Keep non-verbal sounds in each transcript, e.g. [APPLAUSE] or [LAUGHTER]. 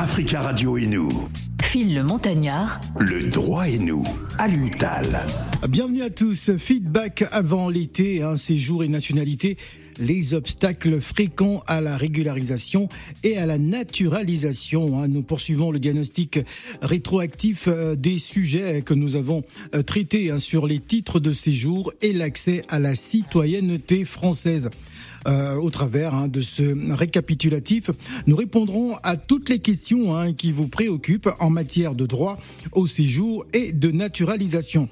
Africa Radio et nous. Phil le Montagnard. Le droit et nous. À l'UTAL. Bienvenue à tous. Feedback avant l'été, un séjour et nationalité les obstacles fréquents à la régularisation et à la naturalisation. Hein. Nous poursuivons le diagnostic rétroactif euh, des sujets que nous avons euh, traités hein, sur les titres de séjour et l'accès à la citoyenneté française. Euh, au travers hein, de ce récapitulatif, nous répondrons à toutes les questions qui vous préoccupent en matière de droit au séjour et de naturalisation.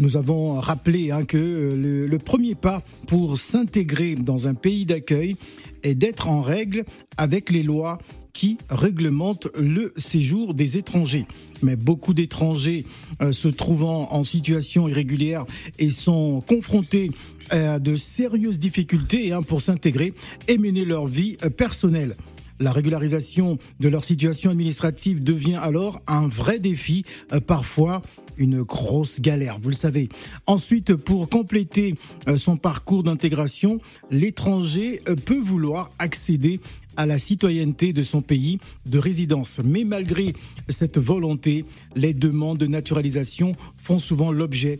Nous avons rappelé hein, que le, premier pas pour s'intégrer dans un pays d'accueil est d'être en règle avec les lois qui réglementent le séjour des étrangers. Mais beaucoup d'étrangers euh, se trouvant en situation irrégulière et sont confrontés de sérieuses difficultés hein, pour s'intégrer et mener leur vie euh, personnelle. La régularisation de leur situation administrative devient alors un vrai défi, euh, parfois une grosse galère, vous le savez. Ensuite, pour compléter euh, son parcours d'intégration, l'étranger euh, peut vouloir accéder à la citoyenneté de son pays de résidence. Mais malgré cette volonté, les demandes de naturalisation font souvent l'objet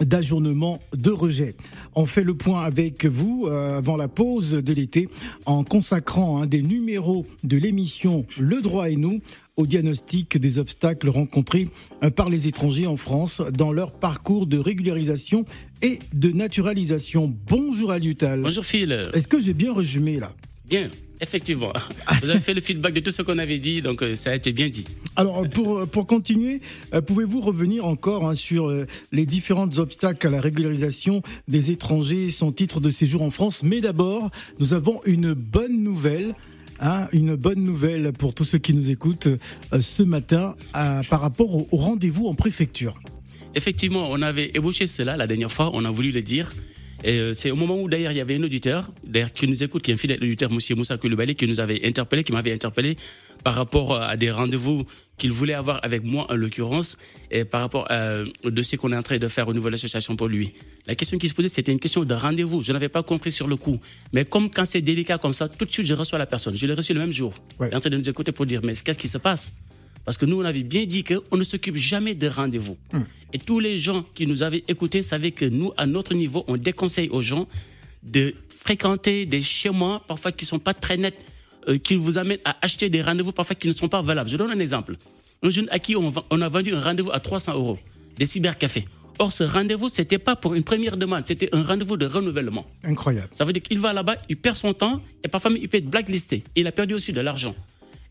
d'ajournement de rejet. On fait le point avec vous euh, avant la pause de l'été en consacrant un des numéros de l'émission Le droit et nous au diagnostic des obstacles rencontrés euh, par les étrangers en France dans leur parcours de régularisation et de naturalisation. Bonjour à Lutal. Bonjour Phil. Est-ce que j'ai bien résumé là? Bien. Effectivement. [LAUGHS] Vous avez fait le feedback de tout ce qu'on avait dit, donc euh, ça a été bien dit. Alors, pour, pour continuer, euh, pouvez-vous revenir encore hein, sur euh, les différents obstacles à la régularisation des étrangers sans titre de séjour en France? Mais d'abord, nous avons une bonne nouvelle. Hein, une bonne nouvelle pour tous ceux qui nous écoutent ce matin par rapport au, au rendez-vous en préfecture. Effectivement, on avait ébauché cela la dernière fois, on a voulu le dire. Et euh, c'est au moment où d'ailleurs il y avait un auditeur, d'ailleurs qui nous écoute, qui est un fidèle auditeur, Monsieur Moussa Koulibaly, qui nous avait interpellé, qui m'avait interpellé par rapport à des rendez-vous qu'il voulait avoir avec moi en l'occurrence, et par rapport au dossier qu'on est en train de faire au niveau de l'association pour lui. La question qui se posait, c'était une question de rendez-vous. Je n'avais pas compris sur le coup. Mais comme quand c'est délicat comme ça, tout de suite je reçois la personne. Je l'ai reçu le même jour. Il est en train de nous écouter pour dire, mais qu'est-ce qui se passe? Parce que nous, on avait bien dit qu'on ne s'occupe jamais de rendez-vous. Hmm. Et tous les gens qui nous avaient écoutés savaient que nous, à notre niveau, on déconseille aux gens de fréquenter des schémas, parfois qui ne sont pas très nets, euh, qui vous amènent à acheter des rendez-vous, parfois qui ne sont pas valables. Je donne un exemple. Un jeune à qui on, a vendu un rendez-vous à 300 euros, des cybercafés. Or, ce rendez-vous, ce n'était pas pour une première demande, c'était un rendez-vous de renouvellement. Incroyable. Ça veut dire qu'il va là-bas, il perd son temps, et parfois il peut être blacklisté. Il a perdu aussi de l'argent.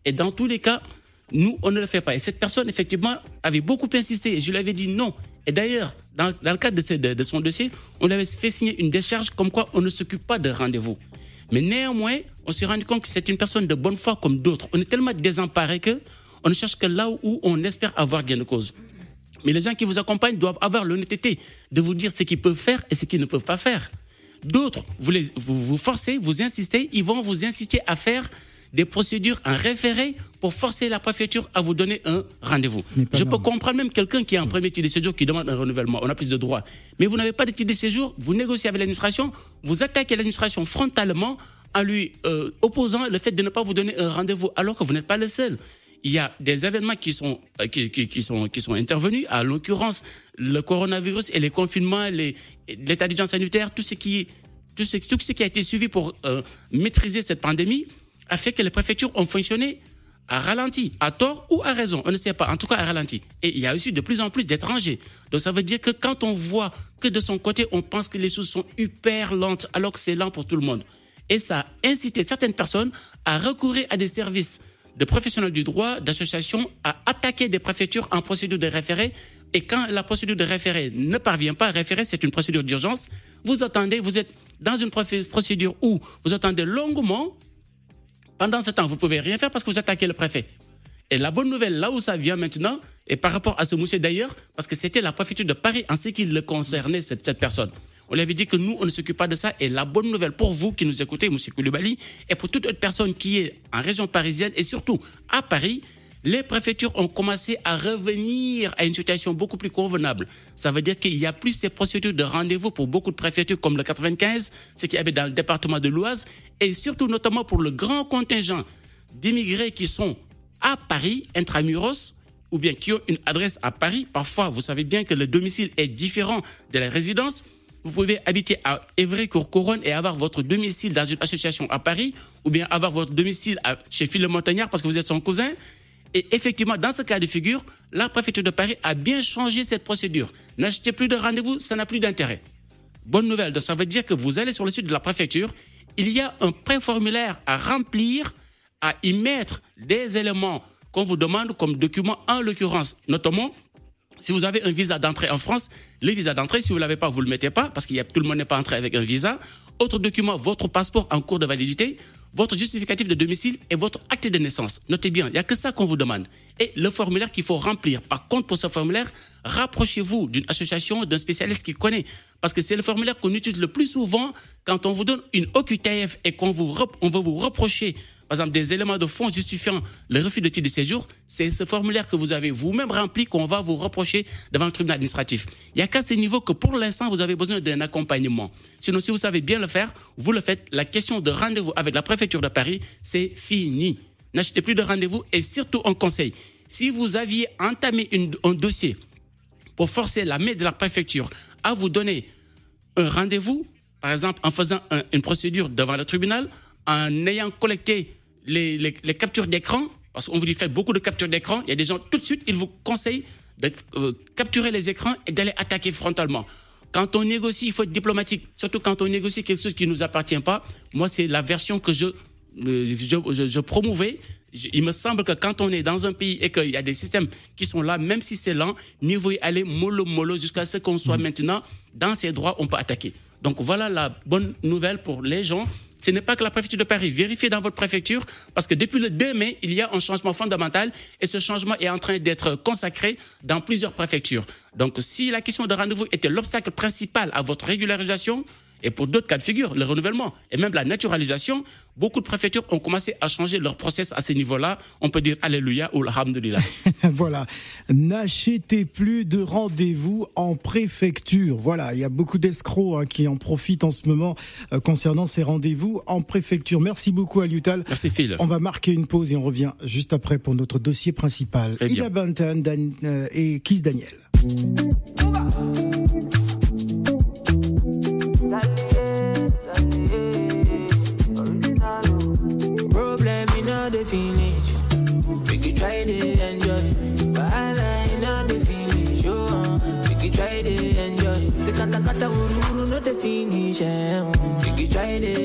Et dans tous les cas, nous, on ne le fait pas. Et cette personne, effectivement, avait beaucoup insisté. Je lui avais dit non. Et d'ailleurs, dans, le cadre de, son dossier, on avait fait signer une décharge comme quoi on ne s'occupe pas de rendez-vous. Mais néanmoins, on s'est rendu compte que c'est une personne de bonne foi comme d'autres. On est tellement désemparé que on ne cherche que là où on espère avoir gain de cause. Mais les gens qui vous accompagnent doivent avoir l'honnêteté de vous dire ce qu'ils peuvent faire et ce qu'ils ne peuvent pas faire. D'autres, vous, vous vous forcez, vous insistez, ils vont vous inciter à faire des procédures en référé pour forcer la préfecture à vous donner un rendez-vous. Je peux comprendre même quelqu'un qui a un premier titre de séjour qui demande un renouvellement. On a plus de droits. Mais vous n'avez pas de titre de séjour, vous négociez avec l'administration, vous attaquez l'administration frontalement en lui euh, opposant le fait de ne pas vous donner un rendez-vous alors que vous n'êtes pas le seul. Il y a des événements qui sont, euh, qui, sont, qui sont intervenus, à l'occurrence le coronavirus et les confinements, l'état d'urgence sanitaire, tout ce qui tout ce, tout ce qui a été suivi pour euh, maîtriser cette pandémie a fait que les préfectures ont fonctionné à ralenti, à tort ou à raison, on ne sait pas, en tout cas à ralenti. Et il y a aussi de plus en plus d'étrangers. Donc ça veut dire que quand on voit que de son côté, on pense que les choses sont hyper lentes, alors que c'est lent pour tout le monde. Et ça a incité certaines personnes à recourir à des services de professionnels du droit, d'associations, à attaquer des préfectures en procédure de référé. Et quand la procédure de référé ne parvient pas, à référer, c'est une procédure d'urgence, vous attendez, vous êtes dans une procédure où vous attendez longuement pendant ce temps, vous pouvez rien faire parce que vous attaquez le préfet. Et la bonne nouvelle, là où ça vient maintenant, et par rapport à ce monsieur d'ailleurs, parce que c'était la préfecture de Paris en ce qui le concernait, cette, cette personne. On lui avait dit que nous, on ne s'occupe pas de ça. Et la bonne nouvelle pour vous qui nous écoutez, monsieur Koulibaly, et pour toute autre personne qui est en région parisienne et surtout à Paris, les préfectures ont commencé à revenir à une situation beaucoup plus convenable. Ça veut dire qu'il n'y a plus ces procédures de rendez-vous pour beaucoup de préfectures comme le 95, ce qu'il y avait dans le département de l'Oise, et surtout notamment pour le grand contingent d'immigrés qui sont à Paris, intramuros, ou bien qui ont une adresse à Paris. Parfois, vous savez bien que le domicile est différent de la résidence. Vous pouvez habiter à Évry-Courcouronne et avoir votre domicile dans une association à Paris, ou bien avoir votre domicile chez Philippe Montagnard parce que vous êtes son cousin. Et effectivement, dans ce cas de figure, la préfecture de Paris a bien changé cette procédure. N'achetez plus de rendez-vous, ça n'a plus d'intérêt. Bonne nouvelle, donc ça veut dire que vous allez sur le site de la préfecture, il y a un pré-formulaire à remplir, à y mettre des éléments qu'on vous demande comme document, en l'occurrence, notamment, si vous avez un visa d'entrée en France, le visa d'entrée, si vous ne l'avez pas, vous ne le mettez pas, parce que tout le monde n'est pas entré avec un visa. Autre document, votre passeport en cours de validité, votre justificatif de domicile et votre acte de naissance. Notez bien, il n'y a que ça qu'on vous demande. Et le formulaire qu'il faut remplir. Par contre, pour ce formulaire, rapprochez-vous d'une association, d'un spécialiste qui connaît. Parce que c'est le formulaire qu'on utilise le plus souvent quand on vous donne une OQTF et qu'on vous, on veut vous reprocher par exemple, des éléments de fond justifiant le refus de titre de séjour, c'est ce formulaire que vous avez vous-même rempli qu'on va vous reprocher devant le tribunal administratif. Il n'y a qu'à ce niveau que pour l'instant, vous avez besoin d'un accompagnement. Sinon, si vous savez bien le faire, vous le faites. La question de rendez-vous avec la préfecture de Paris, c'est fini. N'achetez plus de rendez-vous et surtout un conseil. Si vous aviez entamé un dossier pour forcer la main de la préfecture à vous donner un rendez-vous, par exemple en faisant une procédure devant le tribunal, en ayant collecté les, captures d'écran, parce qu'on vous dit faites beaucoup de captures d'écran, il y a des gens tout de suite, ils vous conseillent de euh, capturer les écrans et d'aller attaquer frontalement. Quand on négocie, il faut être diplomatique, surtout quand on négocie quelque chose qui ne nous appartient pas. Moi, c'est la version que je, euh, je, je, promouvais. Il me semble que quand on est dans un pays et qu'il y a des systèmes qui sont là, même si c'est lent, mieux vaut y aller mollo mollo jusqu'à ce qu'on soit mm. maintenant dans ses droits, on peut attaquer. Donc voilà la bonne nouvelle pour les gens. Ce n'est pas que la préfecture de Paris. Vérifiez dans votre préfecture parce que depuis le 2 mai, il y a un changement fondamental et ce changement est en train d'être consacré dans plusieurs préfectures. Donc si la question de rendez-vous était l'obstacle principal à votre régularisation, et pour d'autres cas de figure, le renouvellement et même la naturalisation, beaucoup de préfectures ont commencé à changer leur process à ce niveau-là. On peut dire Alléluia ou Alhamdulillah. [LAUGHS] voilà. N'achetez plus de rendez-vous en préfecture. Voilà. Il y a beaucoup d'escrocs hein, qui en profitent en ce moment euh, concernant ces rendez-vous en préfecture. Merci beaucoup, Aliutal. Merci, Phil. On va marquer une pause et on revient juste après pour notre dossier principal. Ida Bantan euh, et Kiss Daniel. try to enjoy. Bahala inna the finish, eh, oh. Make you try to enjoy. Sekata kata ururu no the finish, eh. Make you try to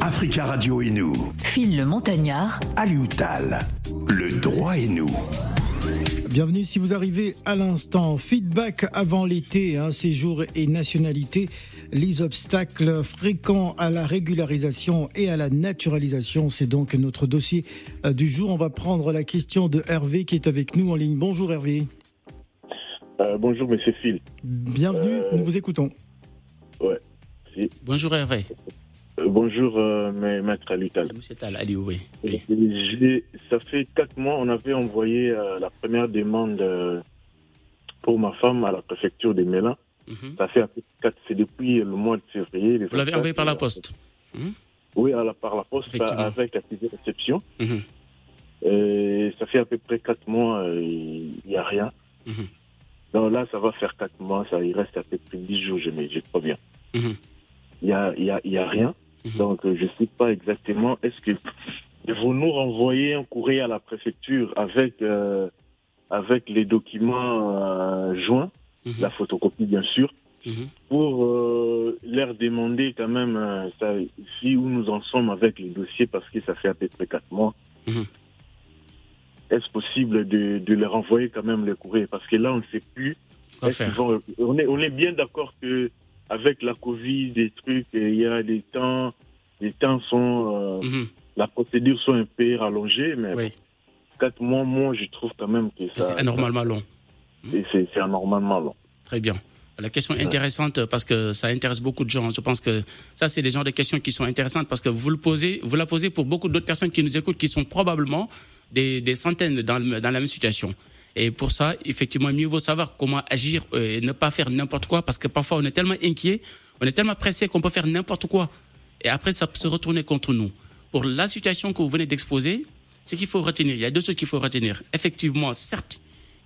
Africa Radio et nous. Phil le Montagnard. Alioutal. Le droit et nous. Bienvenue si vous arrivez à l'instant. Feedback avant l'été, hein, séjour et nationalité. Les obstacles fréquents à la régularisation et à la naturalisation, c'est donc notre dossier euh, du jour. On va prendre la question de Hervé qui est avec nous en ligne. Bonjour Hervé. Euh, bonjour, monsieur Phil. Bienvenue, Euh, nous vous écoutons. Ouais. Si. Bonjour Hervé. Euh, bonjour, euh, ma- maître Alutal. Monsieur Tal, allez, oui. oui. J'ai- Ça fait quatre mois, on avait envoyé euh, la première demande euh, pour ma femme à la préfecture des Mélins. Mhm. Ça fait quatre, c'est depuis le mois de février. Vous l'avez 24, envoyé par la euh, poste. Oui, à la- par la poste, avec de réception. Mhm. Et ça fait à peu près quatre mois, euh, il n'y a rien. Mhm. Donc là, ça va faire quatre mois, ça, il reste à peu près dix jours, je, je crois bien. Mhm. Il n'y a, y a, il y a rien. Mhm. Donc, euh, je ne sais pas exactement. Est-ce que vous nous renvoyez un courrier à la préfecture avec, euh, avec les documents euh, joints, Mhm. la photocopie bien sûr, Mhm. pour euh, leur demander quand même ça, si où nous en sommes avec les dossiers parce que ça fait à peu près quatre mois. Est-ce possible de, de leur envoyer quand même le courrier? Parce que là, on ne sait plus. Vont- on, est, on est bien d'accord que avec la Covid, des trucs, euh, il y a des temps, les temps sont, euh, Mhm. la procédure sont un peu rallongée, mais Oui, quatre mois, moi, je trouve quand même que c'est ça, anormalement long. c'est- c'est c'est anormalement long. Très bien. La question est intéressante parce que ça intéresse beaucoup de gens. Je pense que ça, c'est des genres de questions qui sont intéressantes parce que vous le posez, vous la posez pour beaucoup d'autres personnes qui nous écoutent, qui sont probablement des, des centaines dans, le- dans la même situation. Et pour ça, effectivement, mieux vaut savoir comment agir euh, et ne pas faire n'importe quoi parce que parfois on est tellement inquiet, on est tellement pressé qu'on peut faire n'importe quoi. Et après, ça peut se retourner contre nous. Pour la situation que vous venez d'exposer, ce qu'il faut retenir, il y a deux choses qu'il faut retenir. Effectivement, certes,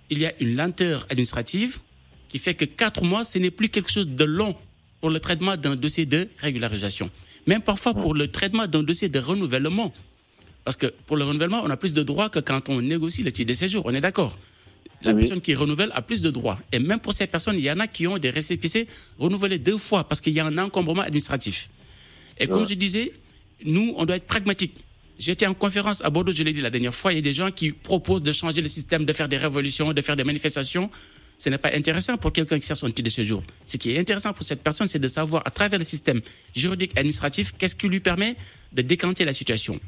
il y a une lenteur administrative qui fait que quatre mois, ce n'est plus quelque chose de long pour le traitement d'un dossier de régularisation. Même parfois pour le traitement d'un dossier de renouvellement. Parce que pour le renouvellement, on a plus de droits que quand on négocie le titre de séjour. On est d'accord La Oui. personne qui renouvelle a plus de droits. Et même pour ces personnes, il y en a qui ont des récépissés renouvelés deux fois parce qu'il y a un encombrement administratif. Et comme je disais, nous, on doit être pragmatique. J'étais en conférence à Bordeaux, je l'ai dit la dernière fois, il y a des gens qui proposent de changer le système, de faire des révolutions, de faire des manifestations. Ce n'est pas intéressant pour quelqu'un qui cherche son titre de séjour. Ce qui est intéressant pour cette personne, c'est de savoir à travers le système juridique et administratif qu'est-ce qui lui permet de décanter la situation.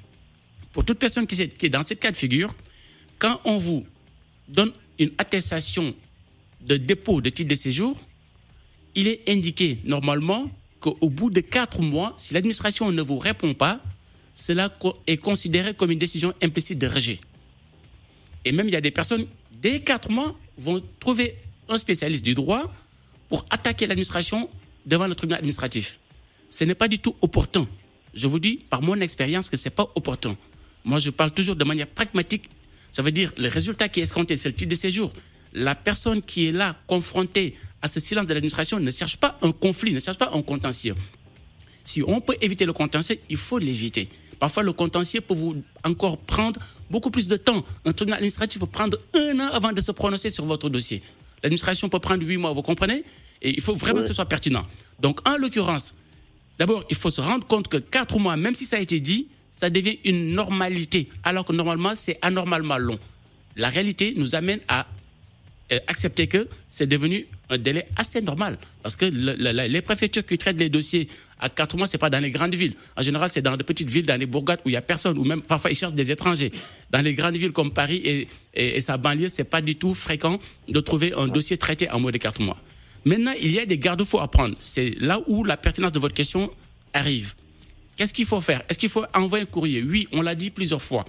Pour toute personne qui est, dans cette cas de figure, quand on vous donne une attestation de dépôt de titre de séjour, il est indiqué normalement qu'au bout de quatre mois, si l'administration ne vous répond pas, cela est considéré comme une décision implicite de rejet. Et même il y a des personnes, dès quatre mois, vont trouver un spécialiste du droit pour attaquer l'administration devant le tribunal administratif. Ce n'est pas du tout opportun. Je vous dis par mon expérience que ce n'est pas opportun. Moi, je parle toujours de manière pragmatique. Ça veut dire le résultat qui est escompté, c'est le titre de séjour. La personne qui est là, confrontée à ce silence de l'administration, ne cherche pas un conflit, ne cherche pas un contentieux. Si on peut éviter le contentieux, il faut l'éviter. Parfois, le contentieux peut vous encore prendre beaucoup plus de temps. Un tribunal administratif peut prendre un an avant de se prononcer sur votre dossier. L'administration peut prendre huit mois, vous comprenez? Et il faut vraiment que ce soit pertinent. Donc, en l'occurrence, d'abord, il faut se rendre compte que quatre mois, même si ça a été dit, ça devient une normalité, alors que normalement, c'est anormalement long. La réalité nous amène à accepter que c'est devenu un délai assez normal. Parce que le- le- le- les préfectures qui traitent les dossiers à quatre mois, c'est pas dans les grandes villes. En général, c'est dans de petites villes, dans les bourgades où il y a personne, ou même parfois ils cherchent des étrangers. Dans les grandes villes comme Paris et, et, et sa banlieue, c'est pas du tout fréquent de trouver un dossier traité en moins de quatre mois. Maintenant, il y a des garde-fous à prendre. C'est là où la pertinence de votre question arrive. Qu'est-ce qu'il faut faire? Est-ce qu'il faut envoyer un courrier? Oui, on l'a dit plusieurs fois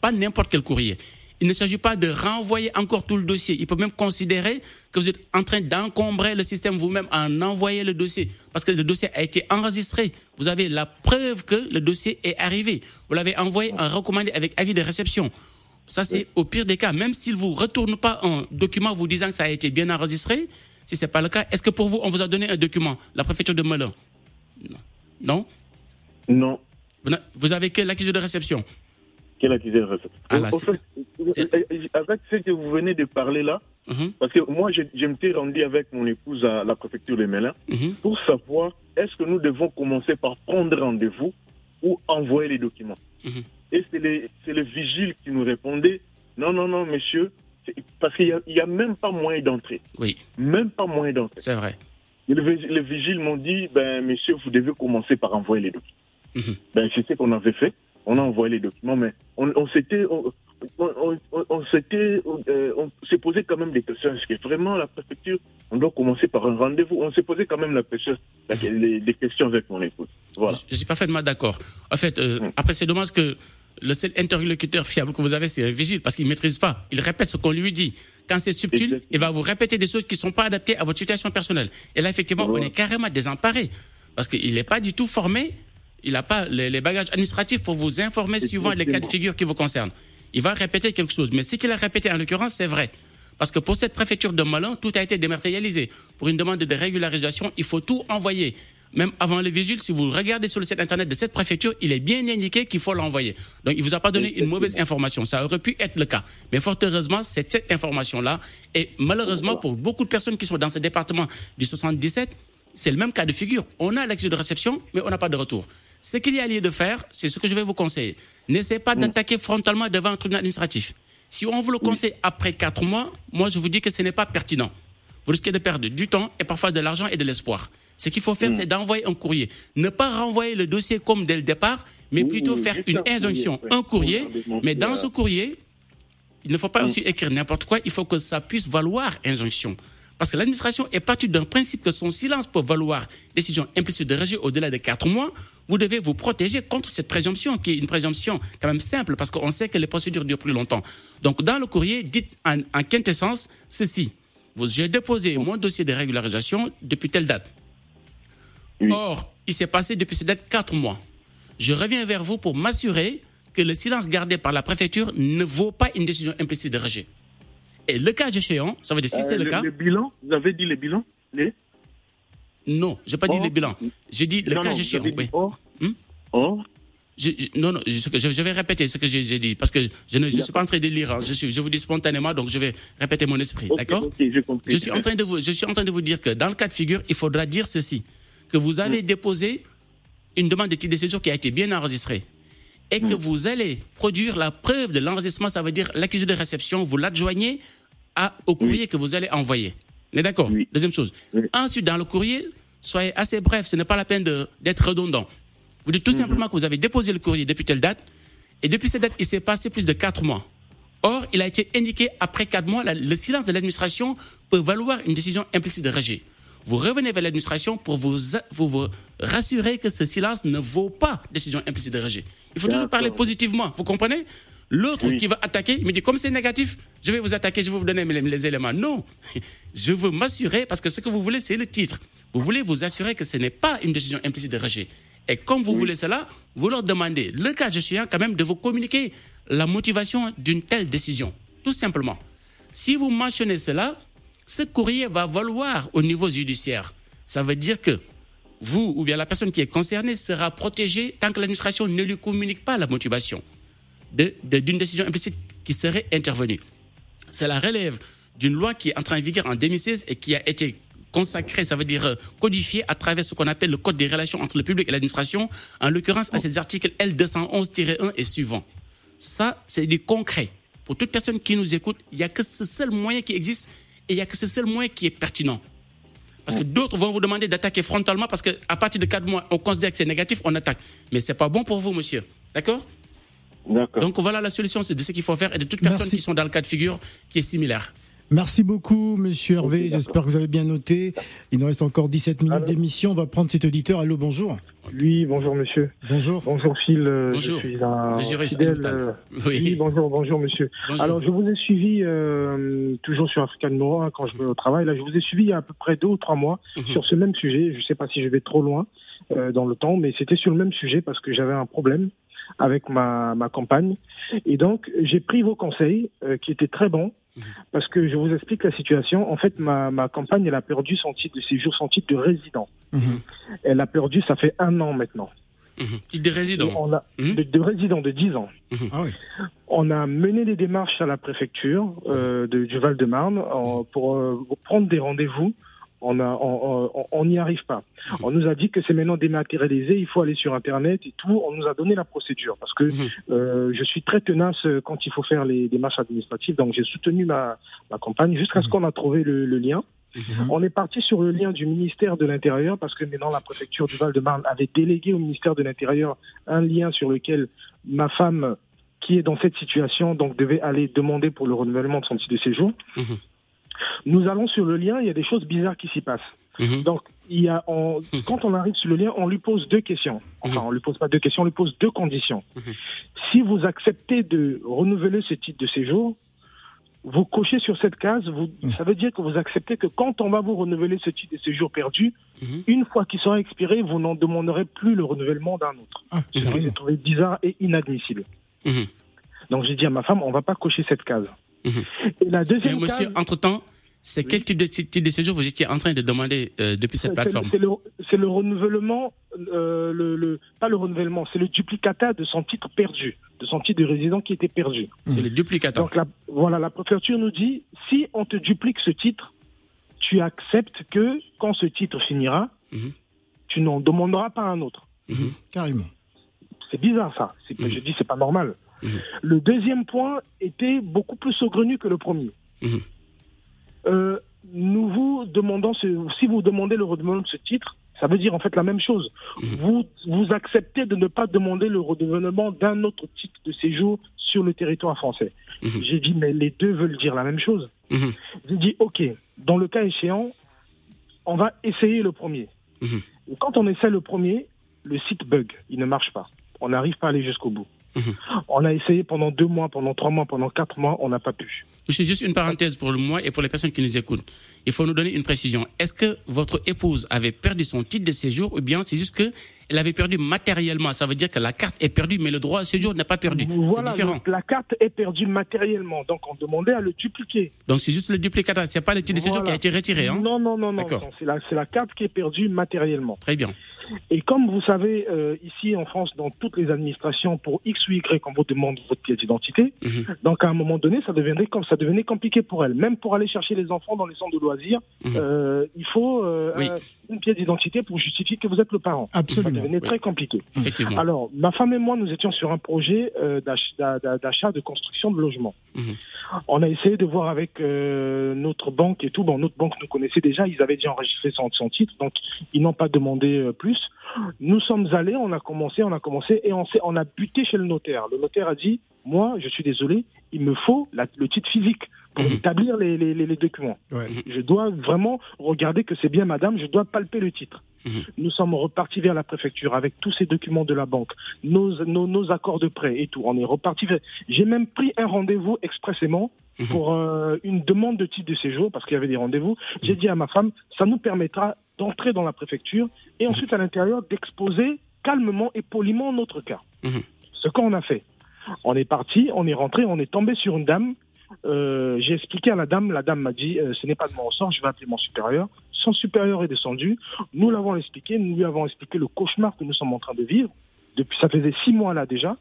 pas n'importe quel courrier. Il ne s'agit pas de renvoyer encore tout le dossier. Il peut même considérer que vous êtes en train d'encombrer le système vous-même en envoyant le dossier. Parce que le dossier a été enregistré. Vous avez la preuve que le dossier est arrivé. Vous l'avez envoyé en recommandé avec avis de réception. Ça, c'est au pire des cas. Même s'il ne vous retourne pas un document vous disant que ça a été bien enregistré, si ce n'est pas le cas, est-ce que pour vous, on vous a donné un document, la préfecture de Melun? Non. Non? Non. Vous avez que l'accusé de réception Quel accusé de réception Ah, là, Au c'est- fait, c'est- euh, euh, Avec ce que vous venez de parler là, Mhm, parce que moi, je, je m'étais rendu avec mon épouse à la préfecture de Mélin mhm. pour savoir est-ce que nous devons commencer par prendre rendez-vous ou envoyer les documents. Mhm. Et c'est le vigile qui nous répondait non, non, non, monsieur, parce qu'il n'y a, a même pas moyen d'entrer. Oui, Même pas moyen d'entrer. c'est vrai. Et le, les vigiles m'ont dit ben, monsieur, vous devez commencer par envoyer les documents. Ben, c'est ce qu'on avait fait. On a envoyé les documents, mais on, on s'était. On, on- on- on s'était, euh, on s'est posé quand même des questions. Est-ce que vraiment la préfecture, on doit commencer par un rendez-vous? On s'est posé quand même la question, la- les- des questions avec mon épouse. Voilà. Je suis parfaitement d'accord. En fait, euh, Mm. après, c'est dommage que le seul interlocuteur fiable que vous avez, c'est un vigile, parce qu'il ne maîtrise pas. Il répète ce qu'on lui dit. Quand c'est subtil, Exactement. il va vous répéter des choses qui ne sont pas adaptées à votre situation personnelle. Et là, effectivement, on est carrément désemparé. Parce qu'il n'est pas du tout formé, il n'a pas les, les bagages administratifs pour vous informer suivant les cas de figure qui vous concernent. Il va répéter quelque chose. Mais ce qu'il a répété en l'occurrence, c'est vrai. Parce que pour cette préfecture de Malin, tout a été dématérialisé. Pour une demande de régularisation, il faut tout envoyer. Même avant le vigile, si vous regardez sur le site internet de cette préfecture, il est bien indiqué qu'il faut l'envoyer. Donc, il vous a pas donné une mauvaise information. Ça aurait pu être le cas. Mais fort heureusement, c'est cette information-là. Et malheureusement, pour beaucoup de personnes qui sont dans ce département du 77, c'est le même cas de figure. On a l'accès de réception, mais on n'a pas de retour. Ce qu'il y a lieu de faire, c'est ce que je vais vous conseiller. N'essayez pas d'attaquer frontalement devant un tribunal administratif. Si on vous le conseille après quatre mois, moi je vous dis que ce n'est pas pertinent. Vous risquez de perdre du temps et parfois de l'argent et de l'espoir. Ce qu'il faut faire, c'est d'envoyer un courrier. Ne pas renvoyer le dossier comme dès le départ, mais plutôt faire une injonction, un courrier. Mais dans ce courrier, il ne faut pas aussi écrire n'importe quoi, il faut que ça puisse valoir injonction. Parce que l'administration est partie d'un principe que son silence peut valoir décision implicite de rejet au-delà de quatre mois. Vous devez vous protéger contre cette présomption, qui est une présomption quand même simple, parce qu'on sait que les procédures durent plus longtemps. Donc, dans le courrier, dites en, en quintessence ceci. Vous- J'ai déposé mon dossier de régularisation depuis telle date. Oui. Or, il s'est passé depuis cette date quatre mois. Je reviens vers vous pour m'assurer que le silence gardé par la préfecture ne vaut pas une décision implicite de rejet. Et le cas échéant, ça veut dire si Euh, c'est le, cas, Le bilan, vous avez dit les bilans les... non, j'ai pas dit Or. les bilans. J'ai dit le Non, cas non, échéant. dit oui. or. Hmm? Or. Je- je- non, non, je, je- je vais répéter ce que j'ai dit parce que je ne je suis pas en train de lire. hein. Je, suis, je vous dis spontanément, donc je vais répéter mon esprit. D'accord? je suis, en train de vous, je suis en train de vous dire que dans le cas de figure, il faudra dire ceci que vous Mm. avez déposé une demande de titre de séjour qui a été bien enregistrée et que vous allez produire la preuve de l'enregistrement, ça veut dire l'accusé de réception, vous l'adjoignez à- au courrier que vous allez envoyer. On est d'accord Oui. Deuxième chose. Oui. Ensuite, dans le courrier, soyez assez bref, ce n'est pas la peine d'être redondant. Vous dites tout simplement que vous avez déposé le courrier depuis telle date, et depuis cette date, il s'est passé plus de quatre mois. Or, il a été indiqué après quatre mois, la- le silence de l'administration peut valoir une décision implicite de rejet. Vous revenez vers l'administration pour vous, vous, rassurer que ce silence ne vaut pas décision implicite de rejet. Il faut toujours parler positivement, vous comprenez? L'autre Oui. qui va attaquer, il me dit, comme c'est négatif, je vais vous attaquer, je vais vous donner les, éléments. Non, [LAUGHS] je veux m'assurer, parce que ce que vous voulez, c'est le titre. Vous voulez vous assurer que ce n'est pas une décision implicite de rejet. Et comme vous voulez cela, vous leur demandez, le cas échéant, quand même, de vous communiquer la motivation d'une telle décision. Tout simplement. Si vous mentionnez cela, ce courrier va valoir au niveau judiciaire. Ça veut dire que vous ou bien la personne qui est concernée sera protégée tant que l'administration ne lui communique pas la motivation de- de- d'une décision implicite qui serait intervenue. Cela relève d'une loi qui est entrée en vigueur en 2016 et qui a été consacrée, ça veut dire euh, codifiée à travers ce qu'on appelle le Code des relations entre le public et l'administration, en l'occurrence à ces articles L211-1 et suivants. Ça, c'est du concret. Pour toute personne qui nous écoute, il n'y a que ce seul moyen qui existe et il n'y a que ce seul moyen qui est pertinent. Parce que d'autres vont vous demander d'attaquer frontalement parce qu'à partir de 4 mois, on considère que c'est négatif, on attaque. Mais ce n'est pas bon pour vous, monsieur. D'accord? Donc voilà la solution, c'est de ce qu'il faut faire et de toutes personnes Merci. qui sont dans le cas de figure qui est similaire. Merci beaucoup, monsieur Hervé. J'espère que vous avez bien noté. Il nous reste encore 17 minutes d'émission. On va prendre cet auditeur. Allô, bonjour. Oui, bonjour monsieur. Bonjour. Bonjour Phil, euh, Bonjour. je suis un fidèle. Euh, Oui. Oui, bonjour, bonjour monsieur. Bonjour. Alors je vous ai suivi euh, toujours sur Africa numéro 1 quand je vais au travail. Là, je vous ai suivi il y a à peu près deux ou trois mois Mhm. sur ce même sujet. Je ne sais pas si je vais trop loin euh, dans le temps, mais c'était sur le même sujet parce que j'avais un problème avec ma, ma compagne. Et donc, j'ai pris vos conseils euh, qui étaient très bons Mhm. parce que je vous explique la situation. En fait, ma, ma compagne, elle a perdu son titre de séjour, son titre de résident. Mhm. Elle a perdu, ça fait un an maintenant. Mhm. Titre de résident. on a, de, de résident de 10 ans. Ah oui. On a mené des démarches à la préfecture euh, de, du Val-de-Marne euh, pour prendre des rendez-vous on a, on- on- on n'y arrive pas. On nous a dit que c'est maintenant dématérialisé, il faut aller sur Internet et tout. On nous a donné la procédure parce que Mhm. euh, je suis très tenace quand il faut faire les démarches administratives. Donc j'ai soutenu ma, ma campagne jusqu'à ce qu'on a trouvé le, le lien. On est parti sur le lien du ministère de l'Intérieur parce que maintenant la préfecture du Val-de-Marne avait délégué au ministère de l'Intérieur un lien sur lequel ma femme qui est dans cette situation donc devait aller demander pour le renouvellement de son titre de séjour. Mhm. Nous allons sur le lien, il y a des choses bizarres qui s'y passent. Mhm. Donc, il y a, on- quand on arrive sur le lien, on lui pose deux questions. Enfin, on lui pose pas deux questions, on lui pose deux conditions. Mhm. Si vous acceptez de renouveler ce titre de séjour, vous cochez sur cette case, vous, ça veut dire que vous acceptez que quand on va vous renouveler ce titre de séjour perdu, Mhm. une fois qu'il sera expiré, vous n'en demanderez plus le renouvellement d'un autre. Ah, J'ai trouvé bizarre et inadmissible. Mhm. Donc j'ai dit à ma femme, on va pas cocher cette case. Mhm. Et la Mais deuxième monsieur, case, entre-temps, c'est quel type de, type de séjour vous étiez en train de demander euh, depuis cette plateforme c'est le, renouvellement, euh, le, le- pas le renouvellement, c'est le duplicata de son titre perdu, de son titre de résident qui était perdu. C'est le duplicateur. Donc la, voilà, la préfecture nous dit, si on te duplique ce titre, tu acceptes que quand ce titre finira, Mhm. tu n'en demanderas pas un autre. Mhm. Carrément. C'est bizarre ça. Mhm. Je dis c'est pas normal. Mhm. Le deuxième point était beaucoup plus saugrenu que le premier. Euh, nous vous demandons, ce- si vous demandez le renouvellement de ce titre, ça veut dire en fait la même chose. Mhm. Vous, vous acceptez de ne pas demander le renouvellement d'un autre titre de séjour sur le territoire français. Mhm. J'ai dit, mais les deux veulent dire la même chose. Mhm. J'ai dit, OK, dans le cas échéant, on va essayer le premier. Et quand on essaie le premier, le site bug, il ne marche pas. On n'arrive pas à aller jusqu'au bout. Mhm. On a essayé pendant deux mois, pendant trois mois, pendant quatre mois, on n'a pas pu. Monsieur, juste une parenthèse pour le moi et pour les personnes qui nous écoutent. Il faut nous donner une précision. Est-ce que votre épouse avait perdu son titre de séjour ou bien c'est juste que elle avait perdu matériellement? Ça veut dire que la carte est perdue, mais le droit à séjour n'est pas perdu. Voilà, c'est différent. la carte est perdue matériellement, donc on demandait à le dupliquer. Donc c'est juste le duplicateur, c'est pas le titre de séjour qui a été retiré. Hein? Non, non, non, non, la, c'est la carte qui est perdue matériellement. Très bien. Et comme vous savez, euh, ici en France, dans toutes les administrations, pour X ou Y, on vous demande votre pièce d'identité. Mhm. Donc à un moment donné, ça devenait comme ça devenait compliqué pour elle. Même pour aller chercher les enfants dans les centres de loisirs, Mhm. euh, il faut euh, Oui. une pièce d'identité pour justifier que vous êtes le parent. Ça Absolument. devenait Oui. très compliqué. Effectivement. Alors, ma femme et moi, nous étions sur un projet euh, d'ach- d'a- d'a- d'achat, de construction de logements. Mhm. On a essayé de voir avec euh, notre banque et tout. Bon, notre banque nous connaissait déjà, ils avaient déjà enregistré son, son titre, donc ils n'ont pas demandé euh, plus. Nous sommes allés, on a commencé, on a commencé, et on, on a buté chez le notaire. Le notaire a dit, moi, je suis désolé, il me faut la- le titre physique pour Mhm. établir les, les- les- les documents. Ouais. Je dois vraiment regarder que c'est bien madame, je dois palper le titre. Mhm. Nous sommes repartis vers la préfecture avec tous ces documents de la banque, nos, nos, nos accords de prêt et tout. On est reparti vers... J'ai même pris un rendez-vous expressément Mhm. pour euh, une demande de titre de séjour parce qu'il y avait des rendez-vous. J'ai dit à ma femme, ça nous permettra d'entrer dans la préfecture et ensuite à l'intérieur d'exposer calmement et poliment notre cas. Mhm. Ce qu'on a fait. On est parti, on est rentré, on est tombé sur une dame. Euh, J'ai expliqué à la dame, la dame m'a dit, euh, ce n'est pas de mon ressort, je vais appeler mon supérieur. Son supérieur est descendu. Nous l'avons expliqué, nous lui avons expliqué le cauchemar que nous sommes en train de vivre. Depuis, ça faisait six mois là déjà.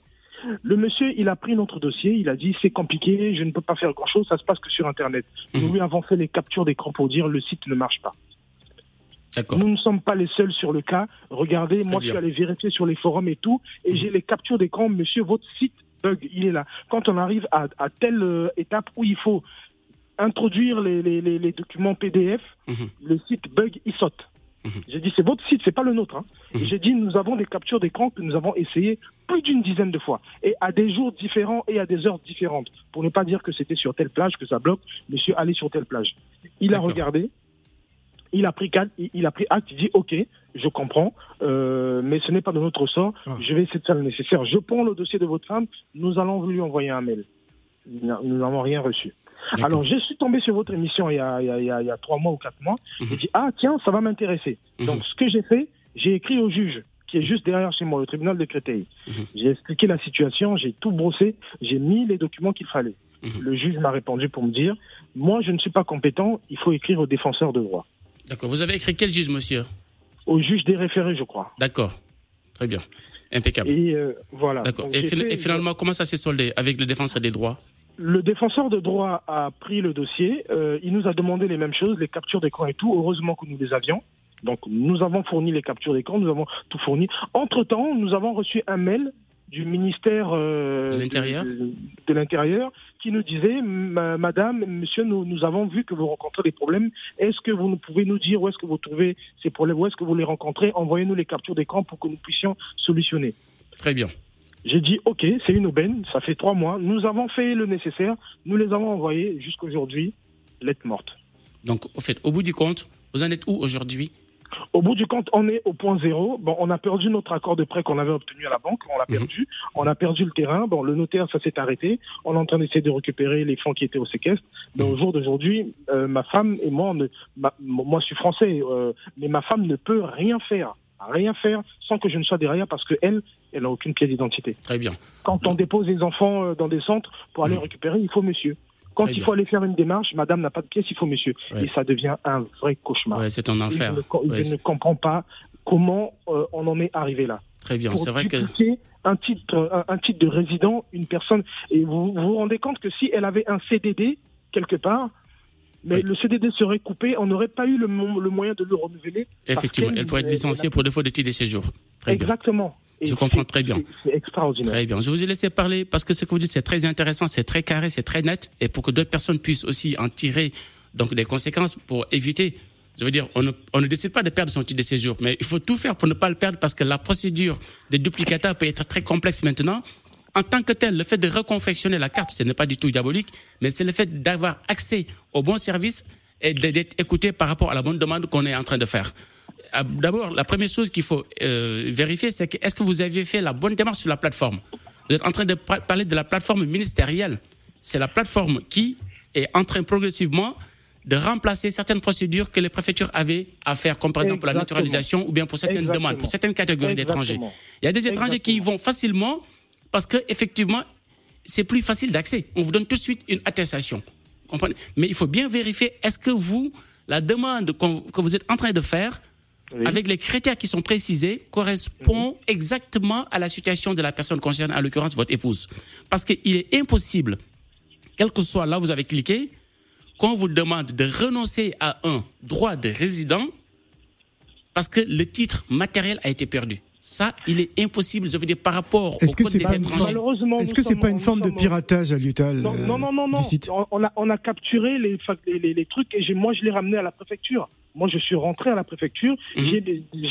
Le monsieur, il a pris notre dossier, il a dit c'est compliqué, je ne peux pas faire grand chose, ça se passe que sur Internet. Nous Mhm. lui avons fait les captures d'écran pour dire le site ne marche pas. Nous ne sommes pas les seuls sur le cas. Regardez, moi je suis allé vérifier sur les forums et tout, et j'ai les captures d'écran. Monsieur, votre site bug, il est là. Quand on arrive à, à telle euh, étape où il faut introduire les, les- les- les documents PDF, Mhm. le site bug, il saute. Mhm. J'ai dit, c'est votre site, c'est pas le nôtre. hein. Mhm. J'ai dit, nous avons des captures d'écran que nous avons essayé plus d'une dizaine de fois, et à des jours différents et à des heures différentes, pour ne pas dire que c'était sur telle plage que ça bloque. Monsieur, allez sur telle plage. Il a regardé, il a pris acte, il il a pris acte, il dit ok, je comprends, euh, mais ce n'est pas de notre sort. Ah. Je vais essayer de faire le nécessaire. Je prends le dossier de votre femme. Nous allons lui envoyer un mail. Nous n'avons rien reçu. Alors, je suis tombé sur votre émission il y a, il y a- il y a- il y a trois mois ou quatre mois. Mhm. J'ai dit ah tiens, ça va m'intéresser. Mhm. Donc, ce que j'ai fait, j'ai écrit au juge qui est juste derrière chez moi, le tribunal de Créteil. Mhm. J'ai expliqué la situation, j'ai tout brossé, j'ai mis les documents qu'il fallait. Mhm. Le juge m'a répondu pour me dire moi, je ne suis pas compétent. Il faut écrire au défenseur de droit D'accord. Vous avez écrit quel juge, monsieur? Au juge des référés, je crois. D'accord. Très bien. Impeccable. Et euh, voilà. D'accord. Fin- et finalement, comment ça s'est soldé avec le défenseur des droits? Le défenseur de droit a pris le dossier. euh, il nous a demandé les mêmes choses, les captures d'écran et tout. Heureusement que nous les avions. Donc, nous avons fourni les captures d'écran, nous avons tout fourni. Entre-temps, nous avons reçu un mail du ministère euh, De l'Intérieur qui nous disait Ma- Madame, Monsieur, nous, nous avons vu que vous rencontrez des problèmes. Est-ce que vous pouvez nous dire où est-ce que vous trouvez ces problèmes, où est-ce que vous les rencontrez? Envoyez-nous les captures d'écran pour que nous puissions solutionner. Très bien. J'ai dit OK, c'est une aubaine, ça fait trois mois. Nous avons fait le nécessaire, nous les avons envoyés jusqu'aujourd'hui, lettre morte. Donc, au fait, au bout du compte, vous en êtes où aujourd'hui? Au bout du compte, on est au point zéro. Bon, on a perdu notre accord de prêt qu'on avait obtenu à la banque, on l'a perdu. On a perdu le terrain. Bon, le notaire, ça s'est arrêté. On est en train d'essayer de récupérer les fonds qui étaient au séquestre. Mais au jour d'aujourd'hui, euh, ma femme et moi, on ne- ma- moi, je suis français, euh, mais ma femme ne peut rien faire, rien faire sans que je ne sois derrière parce que elle, elle n'a aucune pièce d'identité. Très bien. Quand on dépose les enfants euh, dans des centres pour aller récupérer, il faut monsieur. Quand Très il bien. faut aller faire une démarche, madame n'a pas de pièce, il faut monsieur. Ouais. Et ça devient un vrai cauchemar. Ouais, c'est un enfer. Je ne, co- Ouais, je ne c'est- comprends pas comment euh, on en est arrivé là. Très bien. C'est vrai que. un titre, un, un titre de résident, une personne, et vous vous, vous rendez compte que si elle avait un CDD quelque part, mais Oui. le CDD serait coupé, on n'aurait pas eu le, mo- le moyen de le renouveler. Effectivement, elle pourrait être licenciée pour défaut de titre de séjour. Très bien. Exactement. Et Je comprends très bien. c'est- extraordinaire. Très bien. Je vous ai laissé parler parce que ce que vous dites, c'est très intéressant, c'est très carré, c'est très net. Et pour que d'autres personnes puissent aussi en tirer donc, des conséquences pour éviter. Je veux dire, on ne, on ne décide pas de perdre son titre de séjour, mais il faut tout faire pour ne pas le perdre parce que la procédure des duplicateurs peut être très complexe maintenant. En tant que tel, le fait de reconfectionner la carte, ce n'est pas du tout diabolique, mais c'est le fait d'avoir accès au bon service et d'être écouté par rapport à la bonne demande qu'on est en train de faire. Euh, D'abord, la première chose qu'il faut euh, vérifier, c'est que est-ce que vous aviez fait la bonne démarche sur la plateforme? Vous êtes en train de par- parler de la plateforme ministérielle. C'est la plateforme qui est en train progressivement de remplacer certaines procédures que les préfectures avaient à faire, comme par exemple la Exactement. naturalisation ou bien pour certaines Exactement. demandes, pour certaines catégories d'étrangers. Il y a des étrangers qui vont facilement parce que effectivement, c'est plus facile d'accès. On vous donne tout de suite une attestation. Comprenez? Mais il faut bien vérifier est-ce que vous, la demande que vous êtes en train de faire, Oui. avec les critères qui sont précisés, correspond exactement à la situation de la personne concernée, en l'occurrence votre épouse. Parce qu'il est impossible, quel que soit là où vous avez cliqué, qu'on vous demande de renoncer à un droit de résident parce que le titre matériel a été perdu. Ça, il est impossible, je veux dire, par rapport au Est-ce que code c'est des pas une étrangers. forme- Malheureusement, Est-ce nous que c'est pas une forme de piratage à l'UTAL Non, euh, non, non, non, site On, on a, on a capturé les, les, les- les trucs et j'ai- moi je l'ai ramené à la préfecture. Moi je suis rentré à la préfecture. Mhm.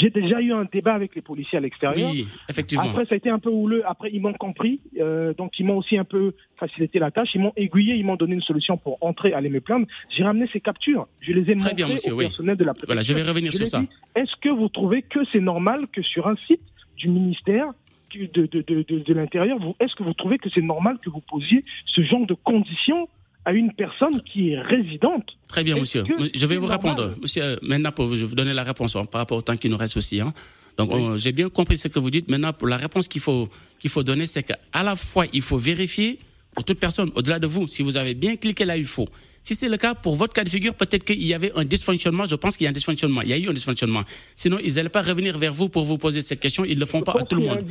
J'ai déjà eu un débat avec les policiers à l'extérieur. Oui, effectivement. Après, ça a été un peu houleux. Après, ils m'ont compris. euh, donc, ils m'ont aussi un peu facilité la tâche. Ils m'ont aiguillé. Ils m'ont donné une solution pour entrer, aller me plaindre. J'ai ramené ces captures. Je les ai Très montrées bien, monsieur, au oui. personnel de la préfecture. Voilà, je vais revenir Je sur ça. Est-ce que vous trouvez que c'est normal que sur un site du ministère de, de, de, de, de l'Intérieur, vous- est-ce que vous trouvez que c'est normal que vous posiez ce genre de conditions à une personne qui est résidente Très bien, monsieur. Je vais vous répondre. Monsieur, euh, maintenant, pour je vais vous donner la réponse hein, par rapport au temps qui nous reste aussi. Hein. Donc, on- j'ai bien compris ce que vous dites. Maintenant, pour la réponse qu'il faut, qu'il faut donner, c'est qu'à la fois, il faut vérifier pour toute personne, au-delà de vous, si vous avez bien cliqué là, il faut. Si c'est le cas, pour votre cas de figure, peut-être qu'il y avait un dysfonctionnement. Je pense qu'il y a un dysfonctionnement. Il y a eu un dysfonctionnement. Sinon, ils n'allaient pas revenir vers vous pour vous poser cette question. Ils ne le font pas à tout le monde.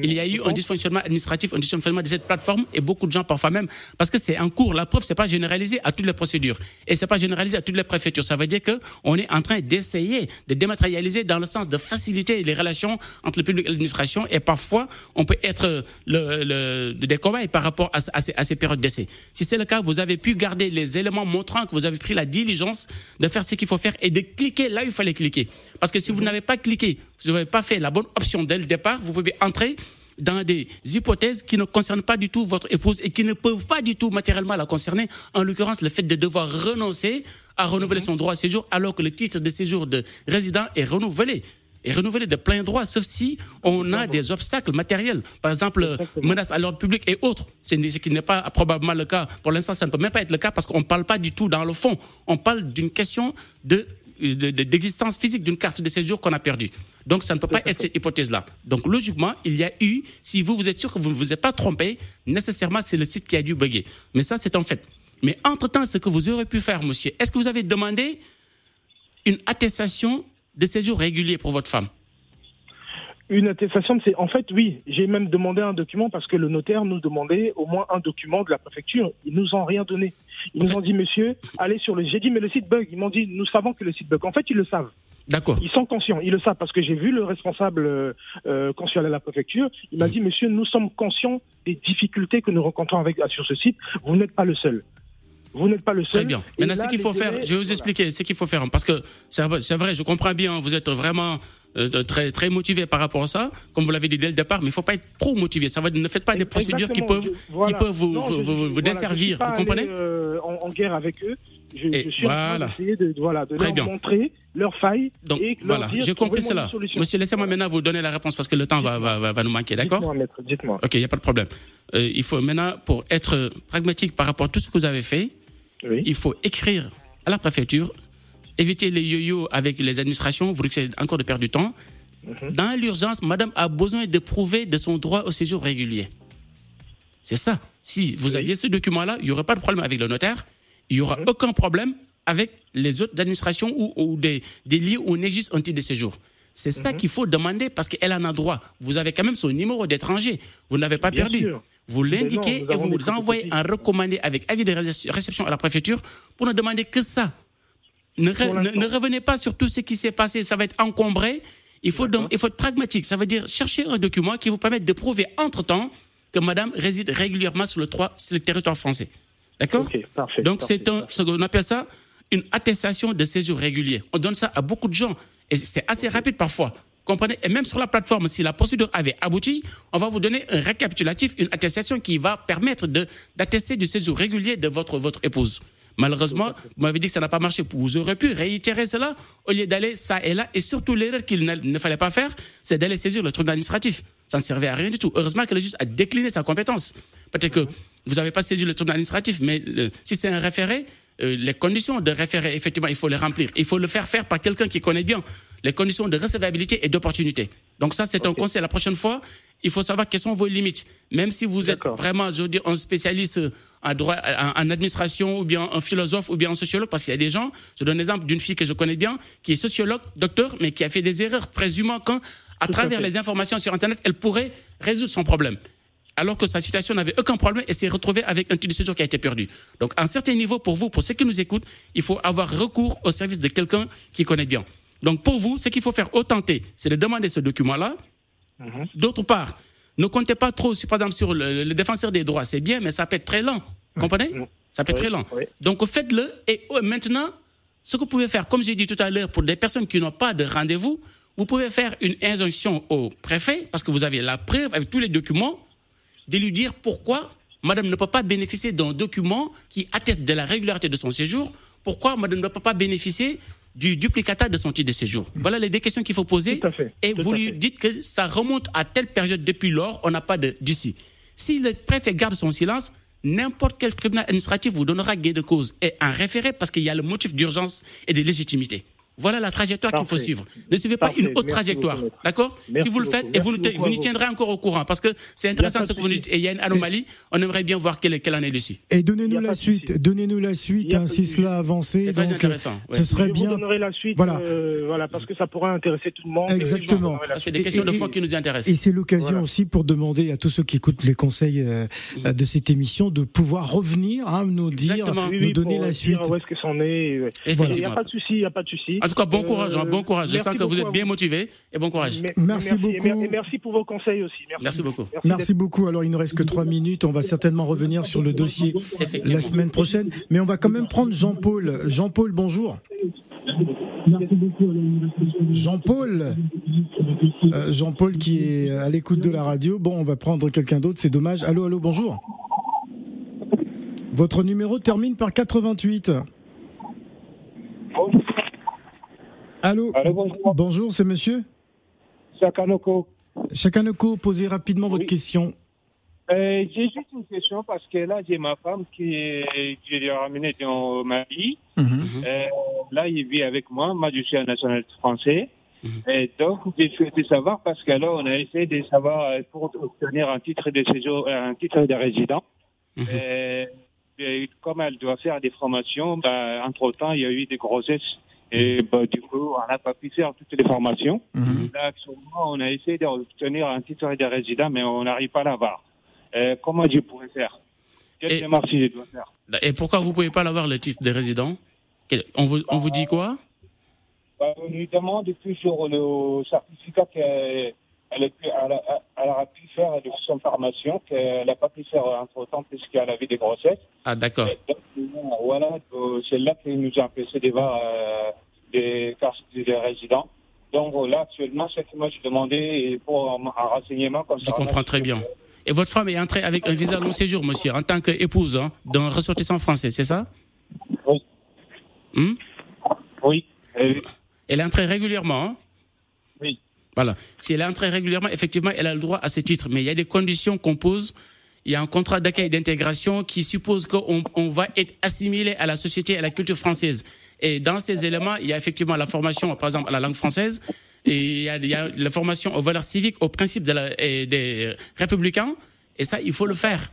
Il y a eu un dysfonctionnement administratif, un dysfonctionnement de cette plateforme et beaucoup de gens parfois même, parce que c'est en cours. La preuve, c'est pas généralisé à toutes les procédures et c'est pas généralisé à toutes les préfectures. Ça veut dire que on est en train d'essayer de dématérialiser dans le sens de faciliter les relations entre le public et l'administration et parfois on peut être le, le, des cobayes par rapport à, à ces, à ces périodes d'essai. Si c'est le cas, vous avez pu garder les éléments montrant que vous avez pris la diligence de faire ce qu'il faut faire et de cliquer là où il fallait cliquer. Parce que si vous n'avez pas cliqué, vous n'avez pas fait la bonne option dès le départ, vous pouvez entrer dans des hypothèses qui ne concernent pas du tout votre épouse et qui ne peuvent pas du tout matériellement la concerner. En l'occurrence, le fait de devoir renoncer à renouveler son droit à séjour alors que le titre de séjour de résident est renouvelé. Et renouvelé de plein droit, sauf si on a des obstacles matériels. Par exemple, menaces à l'ordre public et autres. C'est ce qui n'est pas probablement le cas. Pour l'instant, ça ne peut même pas être le cas parce qu'on ne parle pas du tout dans le fond. On parle d'une question de de- de- d'existence physique d'une carte de séjour qu'on a perdue. Donc, ça ne peut pas être cette hypothèse-là. Donc, logiquement, il y a eu, si vous, vous êtes sûr que vous ne vous êtes pas trompé, nécessairement, c'est le site qui a dû bugger. Mais ça, c'est un fait. Mais entre-temps, ce que vous aurez pu faire, monsieur, est-ce que vous avez demandé une attestation de séjour régulier pour votre femme Une attestation, c'est en fait oui. J'ai même demandé un document parce que le notaire nous demandait au moins un document de la préfecture. Ils nous ont rien donné. Ils En nous fait- ont dit monsieur, allez sur le. J'ai dit mais le site bug. Ils m'ont dit nous savons que le site bug. En fait ils le savent. D'accord. Ils sont conscients. Ils le savent parce que j'ai vu le responsable euh, euh, à la préfecture. Il Mm. m'a dit monsieur nous sommes conscients des difficultés que nous rencontrons avec sur ce site. Vous n'êtes pas le seul. Vous n'êtes pas le seul. Très bien. Et Maintenant, ce qu'il faut faire, je vais vous expliquer ce qu'il faut faire. Parce que c'est vrai- je comprends bien, vous êtes vraiment euh, très, très motivé par rapport à ça, comme vous l'avez dit dès le départ, mais il ne faut pas être trop motivé. Ça va, ne faites pas des procédures qui peuvent, je- voilà. qui peuvent vous, Non, vous, je- vous- vous voilà, je desservir. Vous comprenez euh, en, en guerre avec eux. Je, Et je suis en voilà. train d'essayer de, voilà, de Très leur bien. montrer leurs failles Donc et leur voilà, j'ai compris cela. Monsieur, laissez-moi maintenant vous donner la réponse parce que le temps va, va, va, va nous manquer, d'accord Dites-moi, maître, dites-moi. Ok, il n'y a pas de problème. Euh, il faut maintenant, pour être pragmatique par rapport à tout ce que vous avez fait, Oui. il faut écrire à la préfecture, éviter les yo-yo avec les administrations, vous risquez encore de perdre du temps. Mhm. Dans l'urgence, madame a besoin de prouver de son droit au séjour régulier. C'est ça. Si vous aviez ce document-là, il n'y aurait pas de problème avec le notaire, il n'y aura Mhm. aucun problème avec les autres administrations ou, ou des, des lieux où on existe un titre de séjour. C'est ça Mhm. qu'il faut demander parce qu'elle en a droit. Vous avez quand même son numéro d'étranger. Vous n'avez pas Bien perdu. sûr. Vous l'indiquez et vous vous envoyez un recommandé avec avis de ré- réception à la préfecture pour ne demander que ça. Ne, re- Pour ne- l'instant. ne revenez pas sur tout ce qui s'est passé, ça va être encombré. Il faut, donc, il faut être pragmatique. Ça veut dire chercher un document qui vous permette de prouver entre-temps que madame réside régulièrement sur le, trois- sur le territoire français. D'accord. Donc c'est un, ce qu'on appelle ça une attestation de séjour régulier. On donne ça à beaucoup de gens et c'est assez rapide parfois. Comprenez? Et même sur la plateforme, si la procédure avait abouti, on va vous donner un récapitulatif, une attestation qui va permettre d'attester du séjour régulier de votre votre épouse. Malheureusement, vous m'avez dit que ça n'a pas marché. Vous aurez pu réitérer cela au lieu d'aller ça et là. Et surtout, l'erreur qu'il ne, fallait pas faire, c'est d'aller saisir le truc administratif. Ça ne servait à rien du tout. Heureusement que le juge a décliné sa compétence. Peut-être que vous n'avez pas saisi le truc administratif, mais le- si c'est un référé, euh, les conditions de référé, effectivement, il faut les remplir. Il faut le faire faire par quelqu'un qui connaît bien les conditions de recevabilité et d'opportunité. Donc ça, c'est un conseil. La prochaine fois, il faut savoir quelles sont vos limites. Même si vous êtes vraiment, je veux dire, un spécialiste en droit, en, administration, ou bien un philosophe, ou bien un sociologue, parce qu'il y a des gens, je donne l'exemple d'une fille que je connais bien, qui est sociologue, docteur, mais qui a fait des erreurs, présumant qu'à travers les informations sur Internet, elle pourrait résoudre son problème. Alors que sa situation n'avait aucun problème et s'est retrouvée avec un titre de séjour qui a été perdu. Donc, à un certain niveau, pour vous, pour ceux qui nous écoutent, il faut avoir recours au service de quelqu'un qui connaît bien. Donc, pour vous, ce qu'il faut faire au tenter, c'est de demander ce document-là, D'autre part, ne comptez pas trop, sur, par exemple, sur le, le défenseur des droits. C'est bien, mais ça peut être très lent. Comprenez? Ça peut être Oui, très lent. oui. Donc, faites-le. Et euh, maintenant, ce que vous pouvez faire, comme j'ai dit tout à l'heure, pour des personnes qui n'ont pas de rendez-vous, vous pouvez faire une injonction au préfet, parce que vous avez la preuve avec tous les documents, de lui dire pourquoi madame ne peut pas bénéficier d'un document qui atteste de la régularité de son séjour, pourquoi madame ne peut pas bénéficier du duplicata de son titre de séjour. Voilà les deux questions qu'il faut poser. Tout à fait, Et tout vous à lui fait. dites que ça remonte à telle période depuis lors, on n'a pas d'issue. Si le préfet garde son silence, n'importe quel tribunal administratif vous donnera gain de cause et un référé parce qu'il y a le motif d'urgence et de légitimité. Voilà la trajectoire qu'il faut suivre. Ne suivez pas Parfait. une autre Merci trajectoire. D'accord Si vous le faites beaucoup. et vous, nous, vous nous tiendrez encore au courant parce que c'est intéressant ce que vous nous dites et il y a une anomalie. On aimerait bien voir quelle, quelle en est dessus. Et donnez-nous la suite, donnez-nous la Il suite, y a hein, si cela a avancé. C'est très euh, intéressant, ouais. ce serait je bien. vous donnerai la suite, Voilà. euh, voilà, parce que ça pourrait intéresser tout le monde. Exactement. C'est des Et- questions de fond qui nous intéressent. Et c'est l'occasion Voilà. aussi pour demander à tous ceux qui écoutent les conseils euh, Mhm. de cette émission de pouvoir revenir, hein, nous dire, Exactement. Nous oui, donner la suite. Où est-ce que c'en est Il n'y a pas de souci, il n'y a pas de souci. En tout cas, bon Euh, courage, hein, bon courage. Je merci sens que vous êtes bien motivé et bon courage. Me- Merci beaucoup. Et merci pour vos conseils aussi. Merci beaucoup. Merci beaucoup. Alors, il ne reste que trois minutes. On va certainement revenir sur le dossier la semaine prochaine. Mais on va quand même prendre Jean-Paul. Jean-Paul, bonjour. Jean-Paul. Euh, Jean-Paul qui est à l'écoute de la radio. Bon, on va prendre quelqu'un d'autre. C'est dommage. Allô, allô, bonjour. Votre numéro termine par 88. Allô. Allô, bonjour. Bonjour, c'est monsieur Sakanoko. Chakanoko, posez rapidement votre question. Euh, j'ai juste une question parce que là, j'ai ma femme qui est, je l'ai ramenée dans ma vie. Mhm. Euh, là, il vit avec moi. Moi, je suis un national français. Mhm. Et donc, j'ai souhaité savoir parce que là, on a essayé de savoir euh, pour obtenir un titre de séjour, un titre de résident. Mhm. Et comme elle doit faire des formations, bah, entre-temps, il y a eu des grossesses Et bah, du coup, on n'a pas pu faire toutes les formations. Mhm. Là, actuellement, on a essayé d'obtenir un titre de résident, mais on n'arrive pas à l'avoir. Euh, comment je pourrais faire Quelle Et- démarche je dois faire Et pourquoi vous pouvez pas l'avoir le titre de résident on vous, on vous dit quoi Bah, On lui demande toujours le certificat qu'elle elle a pu- elle a- elle aura pu faire de son formation, qu'elle n'a pas pu faire entre-temps puisqu'elle avait des grossesses. Ah, d'accord. Voilà, euh, c'est là qui nous a empêché d'avoir euh, des cartes de résidents. Donc là, actuellement, c'est que moi je demandais pour un, un renseignement comme Je ça. comprends très bien. Et votre femme est entrée avec un visa long séjour, monsieur, en tant qu'épouse hein, d'un ressortissant français, c'est ça? Oui. Hmm Oui. Elle est entrée régulièrement hein? Oui. Voilà. Si elle est entrée régulièrement, effectivement, elle a le droit à ce titre. Mais il y a des conditions qu'on pose. Il y a un contrat d'accueil et d'intégration qui suppose qu'on on va être assimilé à la société et à la culture française. Et dans ces éléments, il y a effectivement la formation, par exemple, à la langue française, et il y a, il y a la formation aux valeurs civiques, aux principes de la- et des républicains. Et ça, il faut le faire.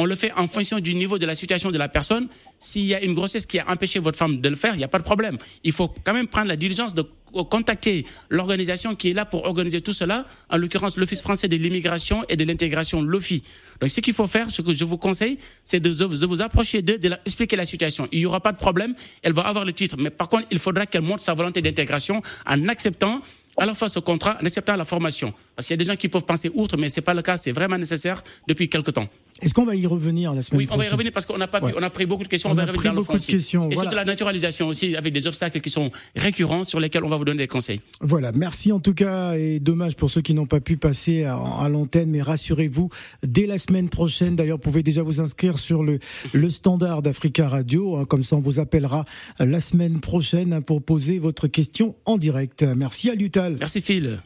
On le fait en fonction du niveau de la situation de la personne. S'il y a une grossesse qui a empêché votre femme de le faire, il n'y a pas de problème. Il faut quand même prendre la diligence de contacter l'organisation qui est là pour organiser tout cela, en l'occurrence l'Office français de l'immigration et de l'intégration, l'OFI. Donc ce qu'il faut faire, ce que je vous conseille, c'est de, vous approcher d'eux, de leur expliquer la situation. Il n'y aura pas de problème, elle va avoir le titre. Mais par contre, il faudra qu'elle montre sa volonté d'intégration en acceptant à la fois ce contrat, en acceptant la formation. Parce qu'il y a des gens qui peuvent penser outre, mais c'est pas le cas, c'est vraiment nécessaire depuis quelque temps. Est-ce qu'on va y revenir la semaine Oui, on va y prochaine revenir parce qu'on n'a pas pu- Ouais. on a pris beaucoup de questions. On On, va a pris beaucoup de aussi. questions, Et voilà. surtout la naturalisation aussi, avec des obstacles qui sont récurrents sur lesquels on va vous donner des conseils. Voilà, merci en tout cas et dommage pour ceux qui n'ont pas pu passer à, à l'antenne, mais rassurez-vous, dès la semaine prochaine, d'ailleurs, vous pouvez déjà vous inscrire sur le, le standard d'Africa Radio, hein, comme ça on vous appellera la semaine prochaine hein, pour poser votre question en direct. Merci à Merci Phil.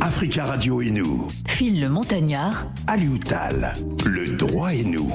Africa Radio et nous. Phil le Montagnard. Alioutal, le droit et nous.